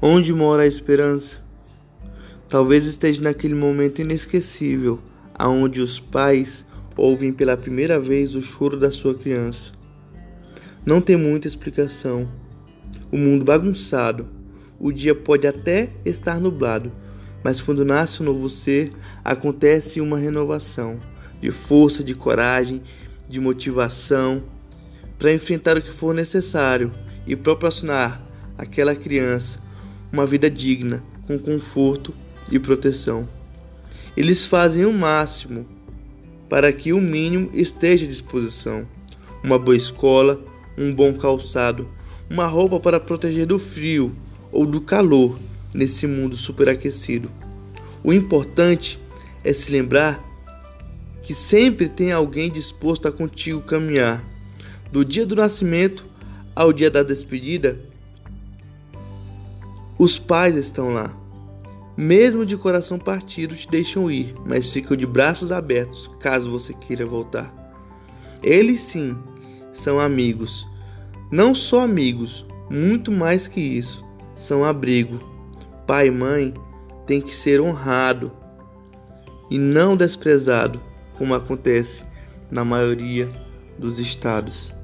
Onde mora a esperança? Talvez esteja naquele momento inesquecível, aonde os pais ouvem pela primeira vez o choro da sua criança. Não tem muita explicação. O mundo bagunçado. O dia pode até estar nublado, mas quando nasce um novo ser, acontece uma renovação de força, de coragem, de motivação para enfrentar o que for necessário e proporcionar àquela criança uma vida digna, com conforto e proteção. Eles fazem o máximo para que o mínimo esteja à disposição: uma boa escola, um bom calçado, uma roupa para proteger do frio ou do calor nesse mundo superaquecido. O importante é se lembrar que sempre tem alguém disposto a contigo caminhar, do dia do nascimento ao dia da despedida, os pais estão lá. Mesmo de coração partido, te deixam ir, mas ficam de braços abertos caso você queira voltar. Eles sim são amigos. Não só amigos, muito mais que isso. São abrigo. Pai e mãe tem que ser honrado e não desprezado, como acontece na maioria dos estados.